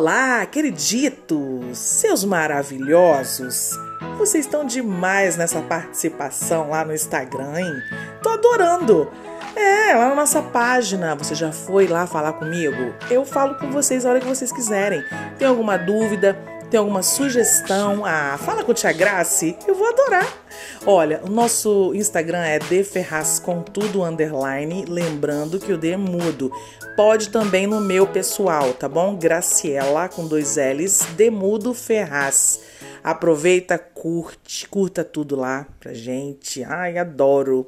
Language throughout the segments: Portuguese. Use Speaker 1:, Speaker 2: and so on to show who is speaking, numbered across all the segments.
Speaker 1: Olá, queriditos, seus maravilhosos. Vocês estão demais nessa participação lá no Instagram, hein? Tô adorando. É, lá na nossa página. Você já foi lá falar comigo? Eu falo com vocês a hora que vocês quiserem. Tem alguma dúvida? Tem alguma sugestão? Ah, fala com Tia Grace, eu vou adorar. Olha, o nosso Instagram é deferrazcontudo underline, lembrando que o D é mudo. Pode também no meu pessoal, tá bom? Graciela com dois L's, Demudo Ferraz. Aproveita, curte, curta tudo lá pra gente. Ai, adoro.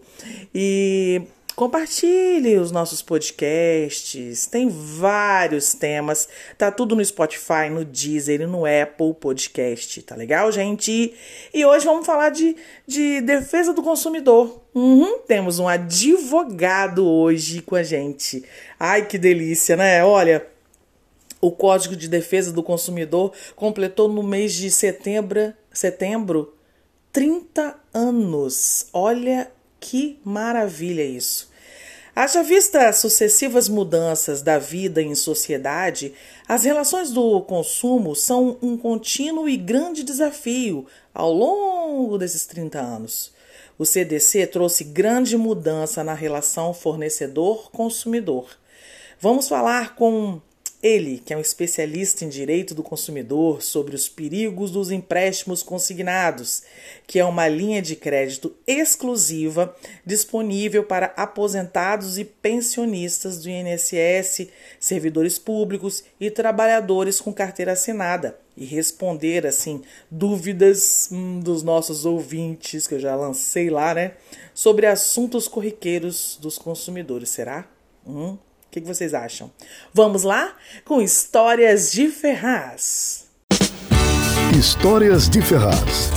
Speaker 1: E Compartilhe os nossos podcasts, tem vários temas, tá tudo no Spotify, no Deezer e no Apple Podcast, tá legal, gente? E hoje vamos falar de, de defesa do consumidor. Uhum, temos um advogado hoje com a gente. Ai, que delícia, né? Olha, o Código de Defesa do Consumidor completou no mês de setembro, setembro 30 anos. Olha que maravilha isso! Haja vista sucessivas mudanças da vida em sociedade, as relações do consumo são um contínuo e grande desafio ao longo desses 30 anos. O CDC trouxe grande mudança na relação fornecedor-consumidor. Vamos falar com ele, que é um especialista em direito do consumidor, sobre os perigos dos empréstimos consignados, que é uma linha de crédito exclusiva disponível para aposentados e pensionistas do INSS, servidores públicos e trabalhadores com carteira assinada, e responder assim dúvidas hum, dos nossos ouvintes que eu já lancei lá, né, sobre assuntos corriqueiros dos consumidores. Será? Hum? Que, que vocês acham? Vamos lá com Histórias de Ferraz.
Speaker 2: Histórias de Ferraz.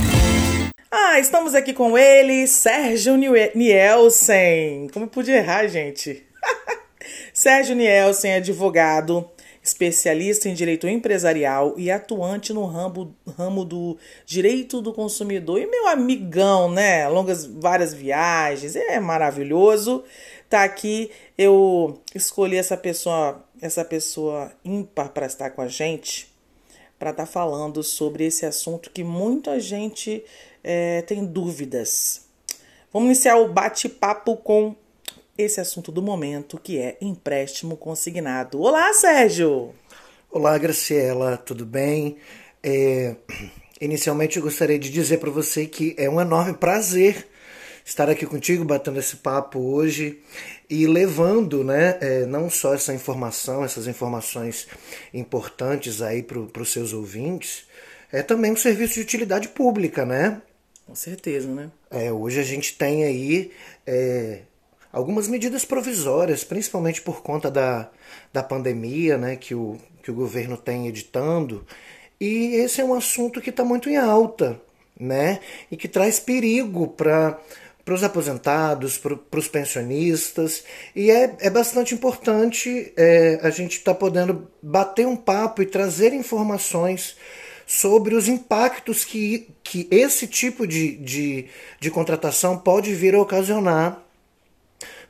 Speaker 1: Ah, estamos aqui com ele, Sérgio Nielsen. Como eu pude errar, gente? Sérgio Nielsen, advogado, especialista em direito empresarial e atuante no ramo, ramo do direito do consumidor. E meu amigão, né? Longas várias viagens, é maravilhoso tá aqui. Eu escolhi essa pessoa, essa pessoa ímpar para estar com a gente, para estar tá falando sobre esse assunto que muita gente é, tem dúvidas. Vamos iniciar o bate-papo com esse assunto do momento, que é empréstimo consignado. Olá, Sérgio!
Speaker 3: Olá, Graciela, tudo bem? É, inicialmente, eu gostaria de dizer para você que é um enorme prazer estar aqui contigo, batendo esse papo hoje e levando, né, é, não só essa informação, essas informações importantes aí para os seus ouvintes, é também um serviço de utilidade pública, né?
Speaker 1: Com certeza, né?
Speaker 3: É, hoje a gente tem aí é, algumas medidas provisórias, principalmente por conta da, da pandemia, né, que o, que o governo tem editando, e esse é um assunto que está muito em alta, né, e que traz perigo para para os aposentados, para os pensionistas, e é, é bastante importante é, a gente estar tá podendo bater um papo e trazer informações sobre os impactos que, que esse tipo de, de, de contratação pode vir a ocasionar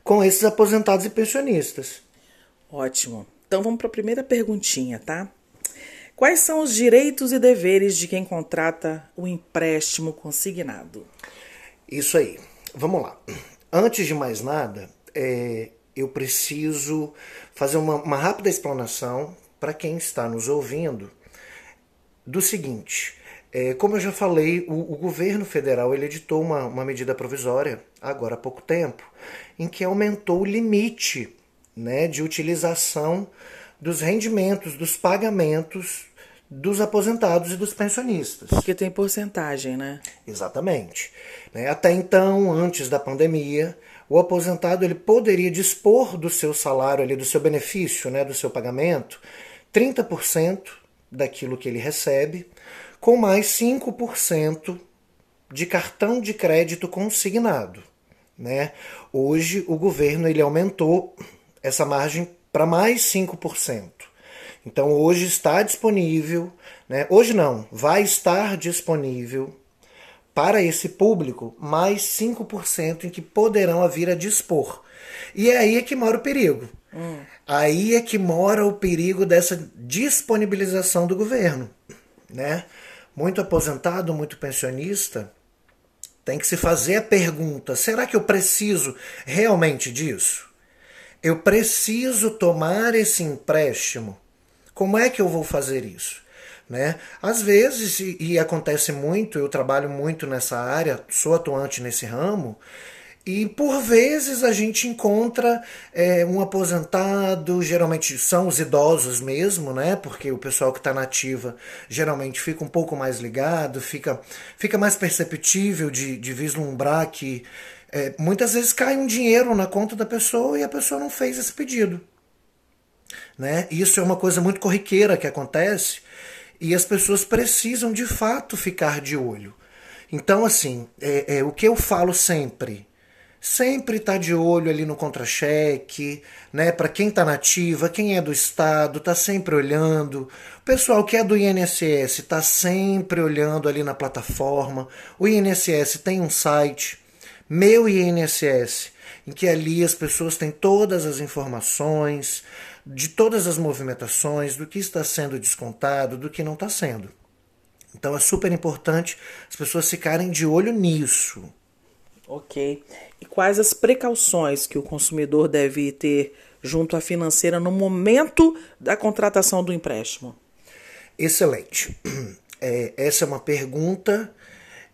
Speaker 3: com esses aposentados e pensionistas.
Speaker 1: Ótimo. Então vamos para a primeira perguntinha, tá? Quais são os direitos e deveres de quem contrata o empréstimo consignado?
Speaker 3: Isso aí. Vamos lá. Antes de mais nada, é, eu preciso fazer uma, uma rápida explanação para quem está nos ouvindo do seguinte. É, como eu já falei, o, o, governo federal editou uma, uma medida provisória, agora há pouco tempo, em que aumentou o limite né, de utilização dos rendimentos, dos pagamentos dos aposentados e dos pensionistas.
Speaker 1: Porque tem porcentagem, né?
Speaker 3: Exatamente. Né, até então, antes da pandemia, o aposentado ele poderia dispor do seu salário, ali, do seu benefício, né, do seu pagamento, 30% daquilo que ele recebe, com mais 5% de cartão de crédito consignado. Né? Hoje o governo ele aumentou essa margem para mais 5%. Então hoje está disponível, né? hoje não, vai estar disponível para esse público mais 5% em que poderão vir a dispor. E é aí é que mora o perigo. Hum. Aí é que mora o perigo dessa disponibilização do governo. Né? Muito aposentado, muito pensionista, tem que se fazer a pergunta: será que eu preciso realmente disso? Eu preciso tomar esse empréstimo? Como é que eu vou fazer isso? Né? Às vezes, e, e acontece muito, eu trabalho muito nessa área, sou atuante nesse ramo, e por vezes a gente encontra é, um aposentado, geralmente são os idosos mesmo, né? Porque o pessoal que está nativa geralmente fica um pouco mais ligado, fica, fica mais perceptível de, de vislumbrar que é, muitas vezes cai um dinheiro na conta da pessoa e a pessoa não fez esse pedido. Né? Isso é uma coisa muito corriqueira que acontece e as pessoas precisam de fato ficar de olho. Então, assim, é, é o que eu falo sempre sempre tá de olho ali no contra-cheque, né? Para quem tá nativa, quem é do estado, tá sempre olhando. Pessoal que é do INSS tá sempre olhando ali na plataforma. O INSS tem um site, meu INSS, em que ali as pessoas têm todas as informações de todas as movimentações, do que está sendo descontado, do que não está sendo. Então é super importante as pessoas ficarem de olho nisso.
Speaker 1: Ok. E quais as precauções que o consumidor deve ter junto à financeira no momento da contratação do empréstimo?
Speaker 3: Excelente. É, essa é uma pergunta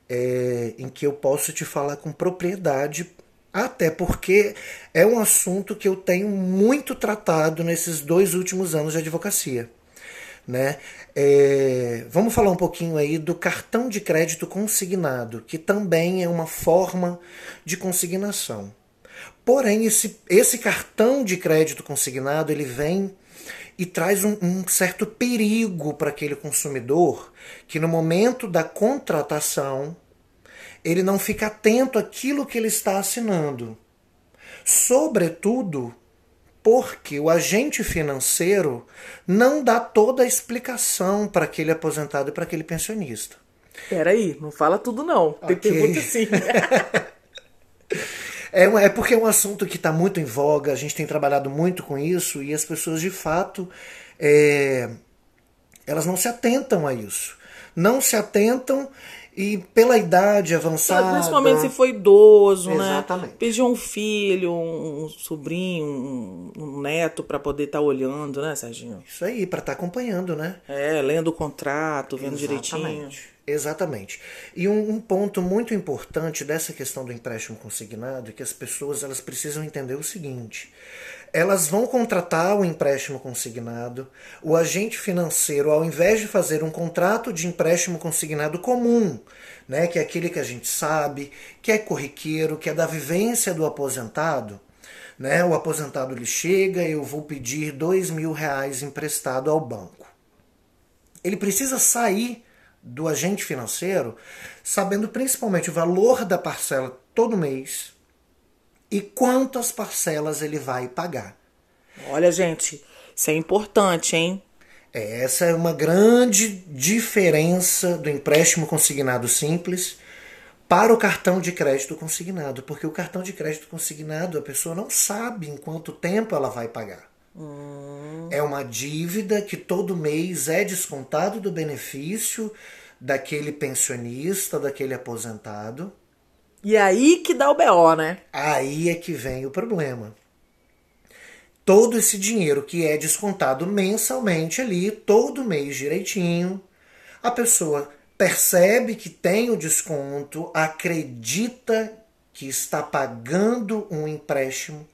Speaker 3: é, em que eu posso te falar com propriedade, até porque é um assunto que eu tenho muito tratado nesses dois últimos anos de advocacia. Né? É, vamos falar um pouquinho aí do cartão de crédito consignado, que também é uma forma de consignação. Porém, esse, esse cartão de crédito consignado ele vem e traz um, um certo perigo para aquele consumidor que no momento da contratação ele não fica atento àquilo que ele está assinando. Sobretudo porque o agente financeiro não dá toda a explicação para aquele aposentado e para aquele pensionista.
Speaker 1: Peraí, não fala tudo não. Tem okay. pergunta sim.
Speaker 3: é, é porque é um assunto que está muito em voga, a gente tem trabalhado muito com isso e as pessoas de fato é, elas não se atentam a isso. Não se atentam e pela idade avançada.
Speaker 1: Principalmente se foi idoso, né? Exatamente. né? Pediu um filho, um sobrinho, um, um neto para poder estar tá olhando, né, Serginho?
Speaker 3: Isso aí, para estar tá acompanhando, né?
Speaker 1: É, lendo o contrato, vendo Exatamente. direitinho.
Speaker 3: Exatamente. E um, um, ponto muito importante dessa questão do empréstimo consignado é que as pessoas elas precisam entender o seguinte: elas vão contratar o empréstimo consignado, o agente financeiro, ao invés de fazer um contrato de empréstimo consignado comum, né, que é aquele que a gente sabe, que é corriqueiro, que é da vivência do aposentado, né, o aposentado ele chega, eu vou pedir dois mil reais emprestado ao banco. Ele precisa sair do agente financeiro sabendo principalmente o valor da parcela todo mês, e quantas parcelas ele vai pagar.
Speaker 1: Olha, gente, isso é importante, hein?
Speaker 3: É, essa é uma grande diferença do empréstimo consignado simples para o cartão de crédito consignado, porque o cartão de crédito consignado a pessoa não sabe em quanto tempo ela vai pagar. Hum. É uma dívida que todo mês é descontado do benefício daquele pensionista, daquele aposentado.
Speaker 1: E aí que dá o BO, né?
Speaker 3: Aí é que vem o problema. Todo esse dinheiro que é descontado mensalmente ali, todo mês direitinho, a pessoa percebe que tem o desconto, acredita que está pagando um empréstimo,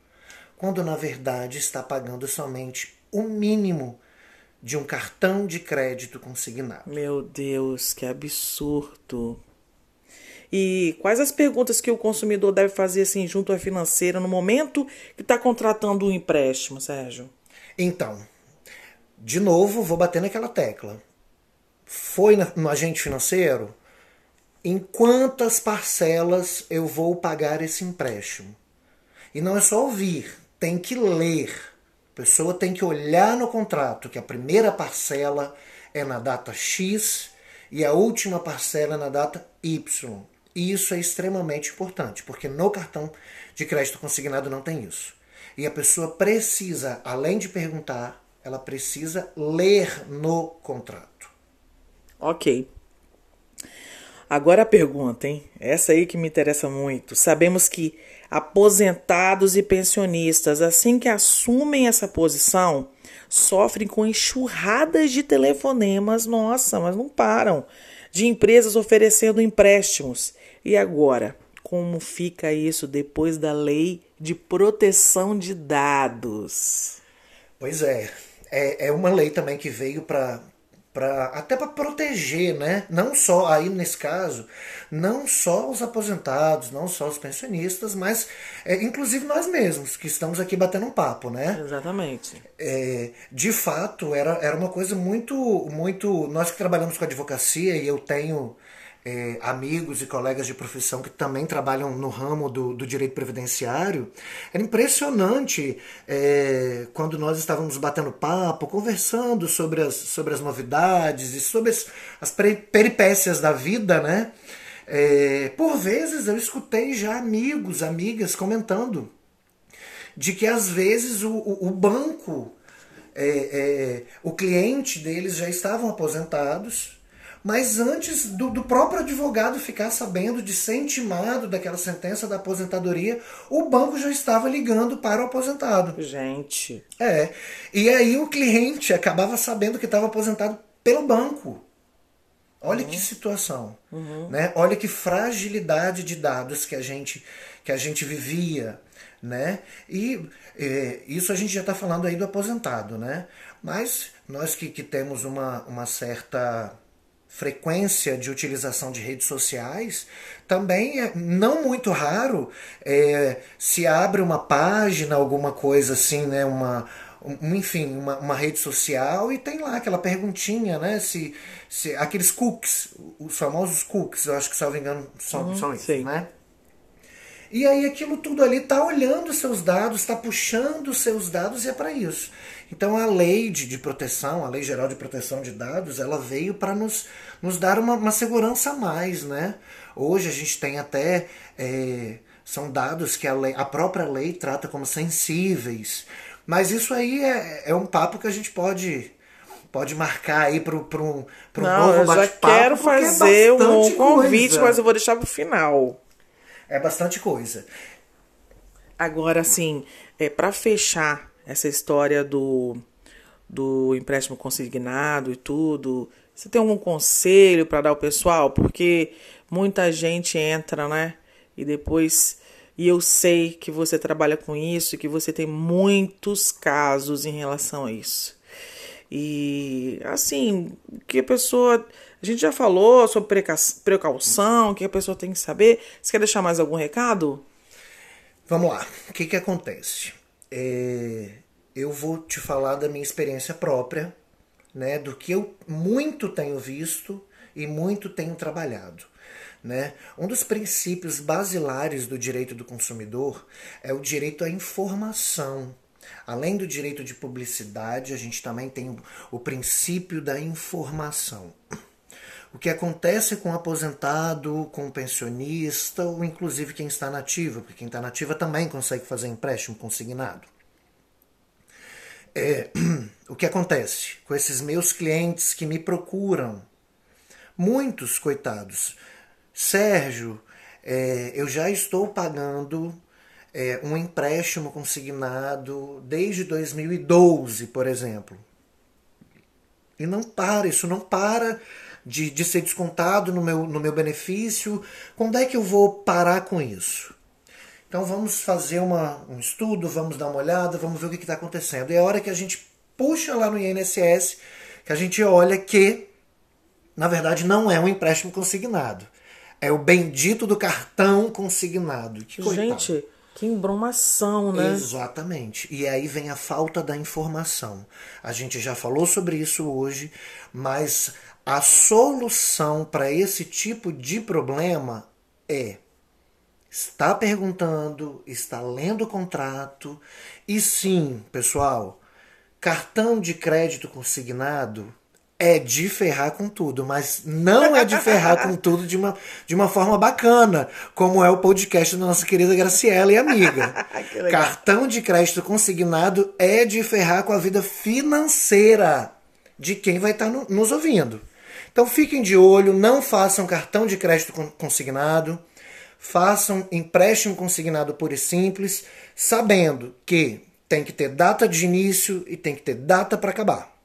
Speaker 3: quando na verdade está pagando somente o mínimo de um cartão de crédito consignado.
Speaker 1: Meu Deus, que absurdo! E quais as perguntas que o consumidor deve fazer assim junto à financeira no momento que está contratando um empréstimo, Sérgio?
Speaker 3: Então, de novo, vou bater naquela tecla. foi no agente financeiro? Em quantas parcelas eu vou pagar esse empréstimo? E não é só ouvir, tem que ler. A pessoa tem que olhar no contrato que a primeira parcela é na data X e a última parcela é na data Y. E isso é extremamente importante, porque no cartão de crédito consignado não tem isso. E a pessoa precisa, além de perguntar, ela precisa ler no contrato.
Speaker 1: Ok. Agora a pergunta, hein? Essa aí que me interessa muito. Sabemos que aposentados e pensionistas, assim que assumem essa posição, sofrem com enxurradas de telefonemas, nossa, mas não param, de empresas oferecendo empréstimos. E agora, como fica isso depois da lei de proteção de dados?
Speaker 3: Pois é, é, é uma lei também que veio para para até para proteger, né? Não só aí nesse caso, não só os aposentados, não só os pensionistas, mas é, inclusive nós mesmos que estamos aqui batendo um papo, né?
Speaker 1: Exatamente.
Speaker 3: É, de fato era, era uma coisa muito muito nós que trabalhamos com advocacia e eu tenho é, amigos e colegas de profissão que também trabalham no ramo do, do direito previdenciário, era impressionante é, quando nós estávamos batendo papo, conversando sobre as, sobre as novidades e sobre as, as peripécias da vida, né? É, por vezes eu escutei já amigos, amigas comentando de que às vezes o, o, o banco, é, é, o cliente deles já estavam aposentados mas antes do, do, próprio advogado ficar sabendo de ser intimado daquela sentença da aposentadoria, o banco já estava ligando para o aposentado.
Speaker 1: Gente.
Speaker 3: É. E aí o cliente acabava sabendo que estava aposentado pelo banco. Olha uhum. que situação, uhum. né? Olha que fragilidade de dados que a gente que a gente vivia, né? E é, isso a gente já está falando aí do aposentado, né? Mas nós que, que temos uma, uma certa frequência de utilização de redes sociais, também é não muito raro é, se abre uma página, alguma coisa assim, né, uma, um, enfim, uma, uma, rede social e tem lá aquela perguntinha, né, se, se aqueles cookies, os famosos cookies, eu acho que, se não me engano, são, uhum, são isso, né? E aí aquilo tudo ali está olhando seus dados, está puxando seus dados e é para isso. Então a lei de, de, proteção, a lei geral de proteção de dados, ela veio para nos, nos dar uma, uma, segurança a mais, né? Hoje a gente tem até é, são dados que a, lei, a própria lei trata como sensíveis, mas isso aí é, é um papo que a gente pode pode marcar aí para um, um
Speaker 1: Não, novo bate-papo. Eu já quero é fazer é um convite, coisa. mas eu vou deixar para o final.
Speaker 3: É bastante coisa.
Speaker 1: Agora, assim, é, para fechar essa história do, do empréstimo consignado e tudo. Você tem algum conselho para dar ao pessoal? Porque muita gente entra, né? E depois. E eu sei que você trabalha com isso, que você tem muitos casos em relação a isso. E assim, que a pessoa. A gente já falou sobre precaução, que a pessoa tem que saber. Você quer deixar mais algum recado?
Speaker 3: Vamos lá. O que, que acontece? É, eu vou te falar da minha experiência própria, né, do que eu muito tenho visto e muito tenho trabalhado. Né? Um dos princípios basilares do direito do consumidor é o direito à informação. Além do direito de publicidade, a gente também tem o princípio da informação. O que acontece com o aposentado, com o pensionista, ou inclusive quem está nativa, porque quem está nativa também consegue fazer empréstimo consignado. É, o que acontece com esses meus clientes que me procuram? Muitos, coitados. Sérgio, é, eu já estou pagando é, um empréstimo consignado desde 2012, por exemplo. E não para, isso não para de, de ser descontado no meu, no meu benefício. Quando é que eu vou parar com isso? Então vamos fazer uma, um estudo, vamos dar uma olhada, vamos ver o que está acontecendo. E é a hora que a gente puxa lá no INSS, que a gente olha que, na verdade, não é um empréstimo consignado. É o bendito do cartão consignado.
Speaker 1: Que gente, que embromação, né?
Speaker 3: Exatamente. E aí vem a falta da informação. A gente já falou sobre isso hoje, mas A solução para esse tipo de problema é está perguntando, está lendo o contrato e sim, pessoal, cartão de crédito consignado é de ferrar com tudo, mas não é de ferrar com tudo de uma, de uma forma bacana, como é o podcast da nossa querida Graciela e amiga. Cartão de crédito consignado é de ferrar com a vida financeira de quem vai estar no, nos ouvindo. Então fiquem de olho, não façam cartão de crédito consignado, façam empréstimo consignado puro e simples, sabendo que tem que ter data de início e tem que ter data para acabar.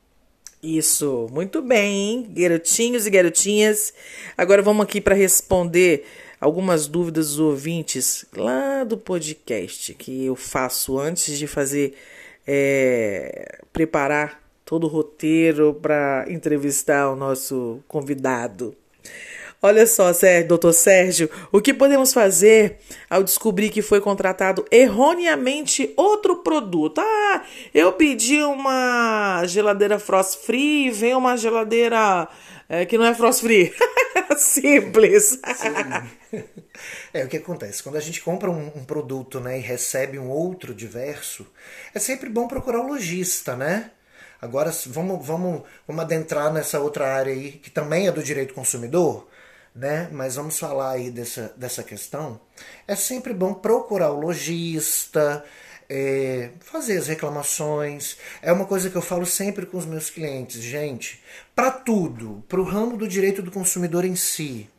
Speaker 1: Isso, muito bem, hein? garotinhos e garotinhas. Agora vamos aqui para responder algumas dúvidas dos ouvintes lá do podcast que eu faço antes de fazer é, preparar todo o roteiro para entrevistar o nosso convidado. Olha só, Sérgio, doutor Sérgio, o que podemos fazer ao descobrir que foi contratado erroneamente outro produto? Ah, eu pedi uma geladeira frost free vem uma geladeira é, que não é frost free. Simples.
Speaker 3: Sim. É o que acontece. Quando a gente compra um, um, produto né, e recebe um outro diverso, é sempre bom procurar o lojista, né? Agora vamos, vamos, vamos adentrar nessa outra área aí, que também é do direito consumidor né? Mas vamos falar aí dessa, dessa questão. É sempre bom procurar o lojista, é, fazer as reclamações. É uma coisa que eu falo sempre com os meus clientes, gente. Para tudo, para o ramo do direito do consumidor em si,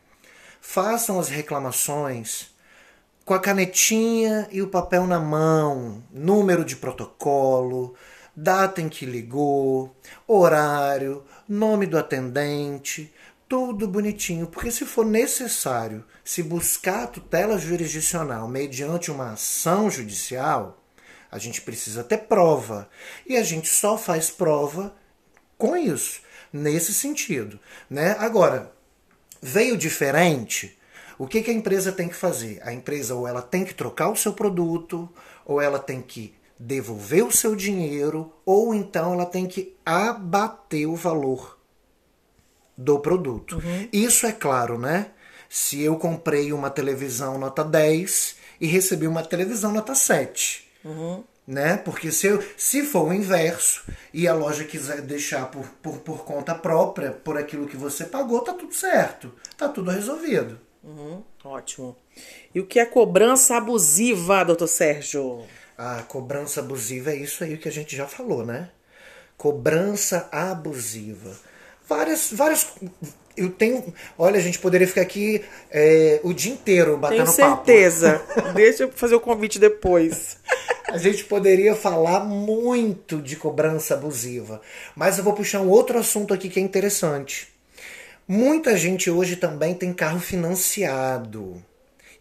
Speaker 3: façam as reclamações com a canetinha e o papel na mão, número de protocolo, data em que ligou, horário, nome do atendente tudo bonitinho, porque se for necessário se buscar a tutela jurisdicional mediante uma ação judicial, a gente precisa ter prova. E a gente só faz prova com isso, nesse sentido. Né? Agora, veio diferente, o que, que a empresa tem que fazer? A empresa ou ela tem que trocar o seu produto, ou ela tem que devolver o seu dinheiro, ou então ela tem que abater o valor do produto. Uhum. Isso é claro, né? Se eu comprei uma televisão nota 10 e recebi uma televisão nota 7. Uhum. Né? Porque se, eu, se for o inverso e a loja quiser deixar por, por, por conta própria, por aquilo que você pagou, tá tudo certo. Tá tudo resolvido.
Speaker 1: Uhum. Ótimo. E o que é cobrança abusiva, doutor Sérgio?
Speaker 3: A cobrança abusiva é isso aí que a gente já falou, né? Cobrança abusiva várias, várias. Eu tenho. Olha, a gente poderia ficar aqui é, o dia inteiro batendo
Speaker 1: Tenho certeza. Deixa eu fazer o convite depois.
Speaker 3: A gente poderia falar muito de cobrança abusiva, mas eu vou puxar um outro assunto aqui que é interessante. Muita gente hoje também tem carro financiado.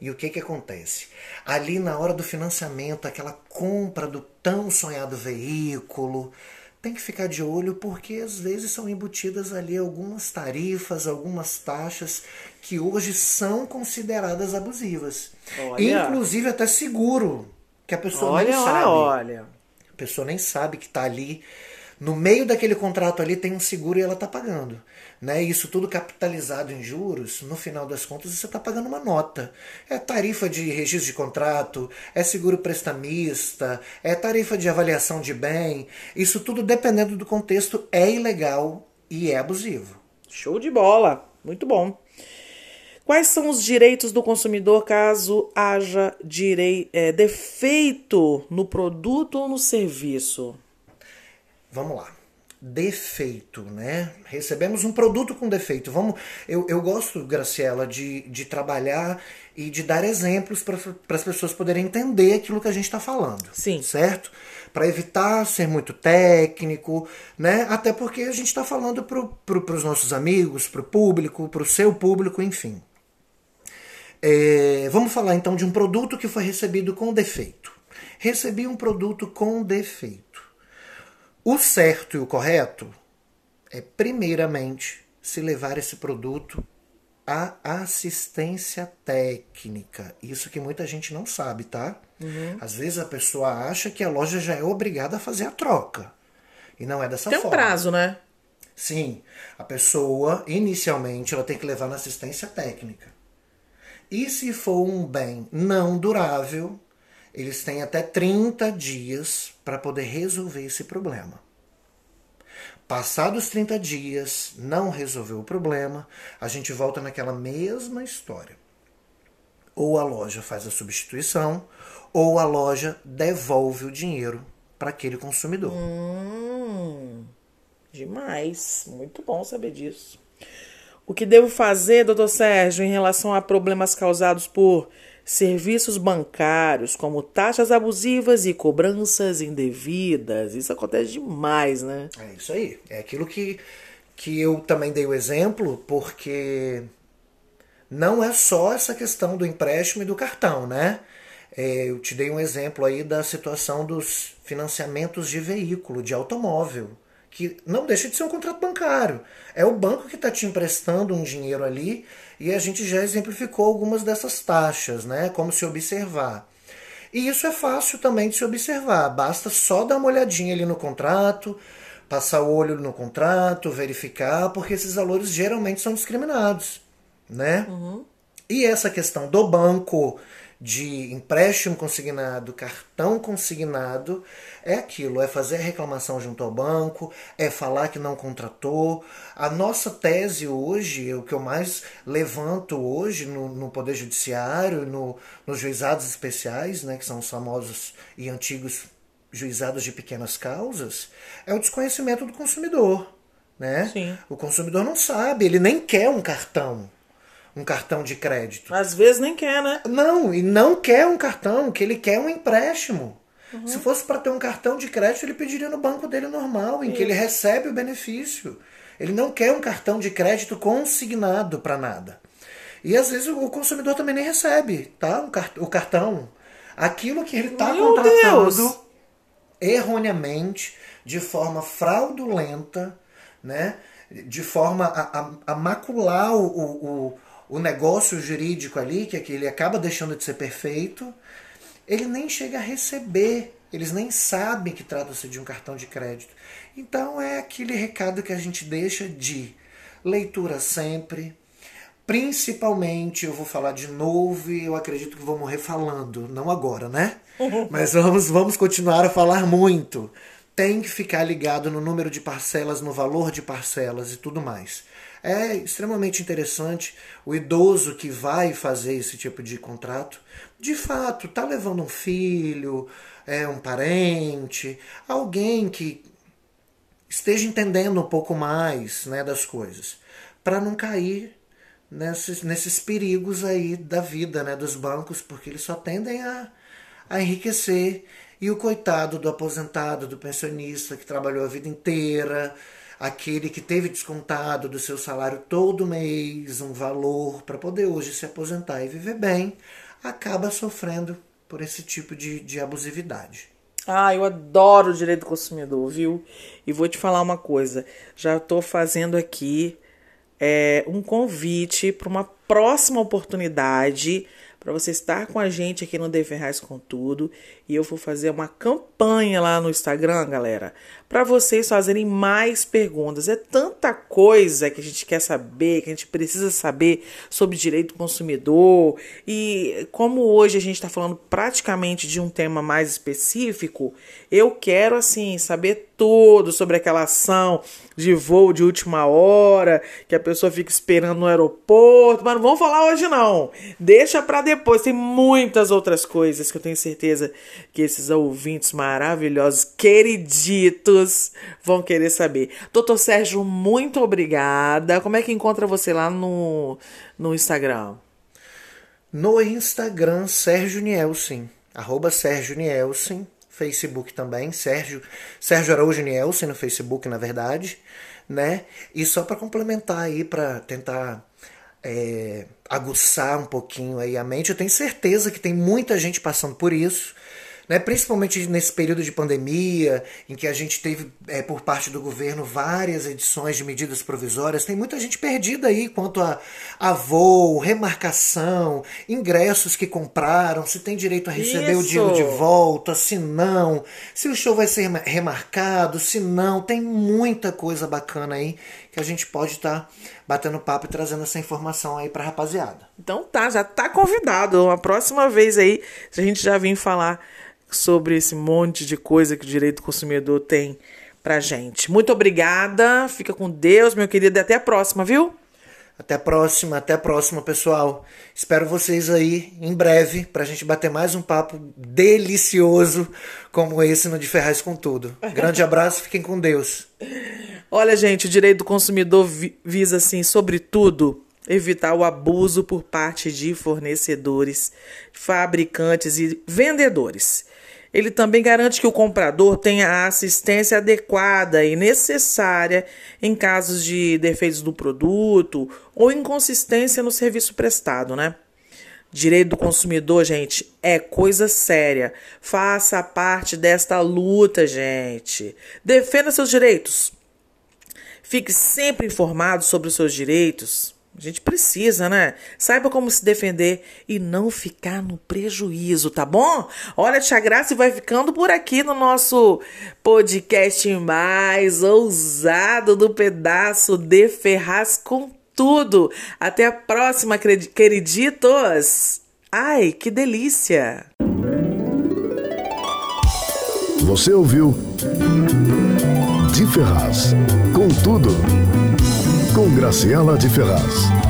Speaker 3: E o que que acontece? Ali na hora do financiamento, aquela compra do tão sonhado veículo, tem que ficar de olho porque às vezes são embutidas ali algumas tarifas, algumas taxas que hoje são consideradas abusivas. Olha. Inclusive até seguro, que a pessoa olha, nem sabe. Olha, olha. A pessoa nem sabe que está ali no meio daquele contrato ali tem um seguro e ela está pagando. Né? Isso tudo capitalizado em juros, no final das contas você está pagando uma nota. É tarifa de registro de contrato, é seguro prestamista, é tarifa de avaliação de bem. Isso tudo, dependendo do contexto, é ilegal e é abusivo.
Speaker 1: Show de bola! Muito bom. Quais são os direitos do consumidor caso haja direi, é, defeito no produto ou no serviço?
Speaker 3: Vamos lá. Defeito, né? Recebemos um produto com defeito. Vamos, eu, eu gosto, Graciela, de, de trabalhar e de dar exemplos para as pessoas poderem entender aquilo que a gente está falando.
Speaker 1: Sim.
Speaker 3: Certo? Para evitar ser muito técnico, né? Até porque a gente está falando para pro, os nossos amigos, para o público, para o seu público, enfim. É, vamos falar então de um produto que foi recebido com defeito. Recebi um produto com defeito. O certo e o correto é, primeiramente, se levar esse produto à assistência técnica. Isso que muita gente não sabe, tá? Uhum. Às vezes a pessoa acha que a loja já é obrigada a fazer a troca. E não é dessa
Speaker 1: Tem
Speaker 3: forma.
Speaker 1: Tem um prazo, né?
Speaker 3: Sim, a pessoa, inicialmente, ela tem que levar na assistência técnica. E se for um bem não durável, eles têm até 30 dias para poder resolver esse problema. Passados 30 dias, não resolveu o problema, a gente volta naquela mesma história. Ou a loja faz a substituição, ou a loja devolve o dinheiro para aquele consumidor.
Speaker 1: Hum, demais. Muito bom saber disso. O que devo fazer, doutor Sérgio, em relação a problemas causados por serviços bancários, como taxas abusivas e cobranças indevidas? Isso acontece demais, né?
Speaker 3: É isso aí. É aquilo que, que eu também dei o exemplo, porque não é só essa questão do empréstimo e do cartão, né? É, eu te dei um exemplo aí da situação dos financiamentos de veículo, de automóvel, que não deixa de ser um contrato bancário. É o banco que está te emprestando um dinheiro ali e a gente já exemplificou algumas dessas taxas, né? Como se observar. E isso é fácil também de se observar, basta só dar uma olhadinha ali no contrato, passar o olho no contrato, verificar, porque esses valores geralmente são discriminados, né? Uhum. E essa questão do banco de empréstimo consignado, cartão consignado, é aquilo, é fazer a reclamação junto ao banco, é falar que não contratou. A nossa tese hoje, o que eu mais levanto hoje no, no Poder Judiciário, no, nos juizados especiais, né, que são os famosos e antigos juizados de pequenas causas, é o desconhecimento do consumidor. Né?
Speaker 1: Sim.
Speaker 3: O consumidor não sabe, ele nem quer um cartão um cartão de crédito.
Speaker 1: Às vezes nem quer, né?
Speaker 3: Não, e não quer um cartão, que ele quer um empréstimo. Uhum. Se fosse para ter um cartão de crédito, ele pediria no banco dele normal, em Isso. que ele recebe o benefício. Ele não quer um cartão de crédito consignado para nada. E às vezes o consumidor também nem recebe, tá? O cartão. Aquilo que ele está contratando Deus. erroneamente, de forma fraudulenta, né? de forma a, a, a macular o, o, o negócio jurídico ali, que, é que ele acaba deixando de ser perfeito, ele nem chega a receber, eles nem sabem que trata-se de um cartão de crédito. Então é aquele recado que a gente deixa de leitura sempre. Principalmente, eu vou falar de novo e eu acredito que vou morrer falando, não agora, né? Mas vamos, vamos continuar a falar muito. Tem que ficar ligado no número de parcelas, no valor de parcelas e tudo mais. É extremamente interessante o idoso que vai fazer esse tipo de contrato, de fato, está levando um filho, é um parente, alguém que esteja entendendo um pouco mais né, das coisas, para não cair nesses, nesses perigos aí da vida né, dos bancos, porque eles só tendem a, a enriquecer. E o coitado do aposentado, do pensionista que trabalhou a vida inteira, aquele que teve descontado do seu salário todo mês um valor para poder hoje se aposentar e viver bem, acaba sofrendo por esse tipo de, de abusividade.
Speaker 1: Ah, eu adoro o direito do consumidor, viu? E vou te falar uma coisa. Já estou fazendo aqui é, um convite para uma próxima oportunidade para você estar com a gente aqui no Ferraz com tudo. E eu vou fazer uma campanha lá no Instagram, galera, para vocês fazerem mais perguntas. É tanta coisa que a gente quer saber, que a gente precisa saber sobre direito do consumidor. E como hoje a gente está falando praticamente de um tema mais específico, eu quero assim saber tudo sobre aquela ação de voo de última hora, que a pessoa fica esperando no aeroporto, mas não vamos falar hoje não. Deixa para depois, tem muitas outras coisas que eu tenho certeza que esses ouvintes maravilhosos, queriditos, vão querer saber. Doutor Sérgio, muito obrigada. Como é que encontra você lá no, no Instagram?
Speaker 3: No Instagram, Sérgio Nielsen, arroba Sérgio Nielsen, Facebook também, Sérgio, Sérgio Araújo Nielsen no Facebook, na verdade, né? E só para complementar aí, para tentar é, aguçar um pouquinho aí a mente, eu tenho certeza que tem muita gente passando por isso, né, principalmente nesse período de pandemia, em que a gente teve, é, por parte do governo, várias edições de medidas provisórias, tem muita gente perdida aí quanto a, a voo, remarcação, ingressos que compraram, se tem direito a receber Isso. o dinheiro de volta, se não, se o show vai ser remarcado, se não, tem muita coisa bacana aí que a gente pode estar tá batendo papo e trazendo essa informação aí pra rapaziada.
Speaker 1: Então tá, já tá convidado. A próxima vez aí, a gente já vem falar sobre esse monte de coisa que o direito do consumidor tem pra gente. Muito obrigada, fica com Deus, meu querido, e até a próxima, viu?
Speaker 3: Até a próxima, até a próxima, pessoal. Espero vocês aí em breve pra gente bater mais um papo delicioso como esse no De Ferraz com Tudo. Grande abraço, fiquem com Deus.
Speaker 1: Olha, gente, o direito do consumidor visa, assim, sobretudo, evitar o abuso por parte de fornecedores, fabricantes e vendedores. Ele também garante que o comprador tenha a assistência adequada e necessária em casos de defeitos do produto ou inconsistência no serviço prestado, né? Direito do consumidor, gente, é coisa séria. Faça parte desta luta, gente. Defenda seus direitos. Fique sempre informado sobre os seus direitos. A gente precisa, né? Saiba como se defender e não ficar no prejuízo, tá bom? Olha, Tia Graça vai ficando por aqui no nosso podcast mais ousado do pedaço de Ferraz com tudo. Até a próxima, queriditos! Ai, que delícia!
Speaker 2: Você ouviu De Ferraz com tudo com Graciela de Ferraz.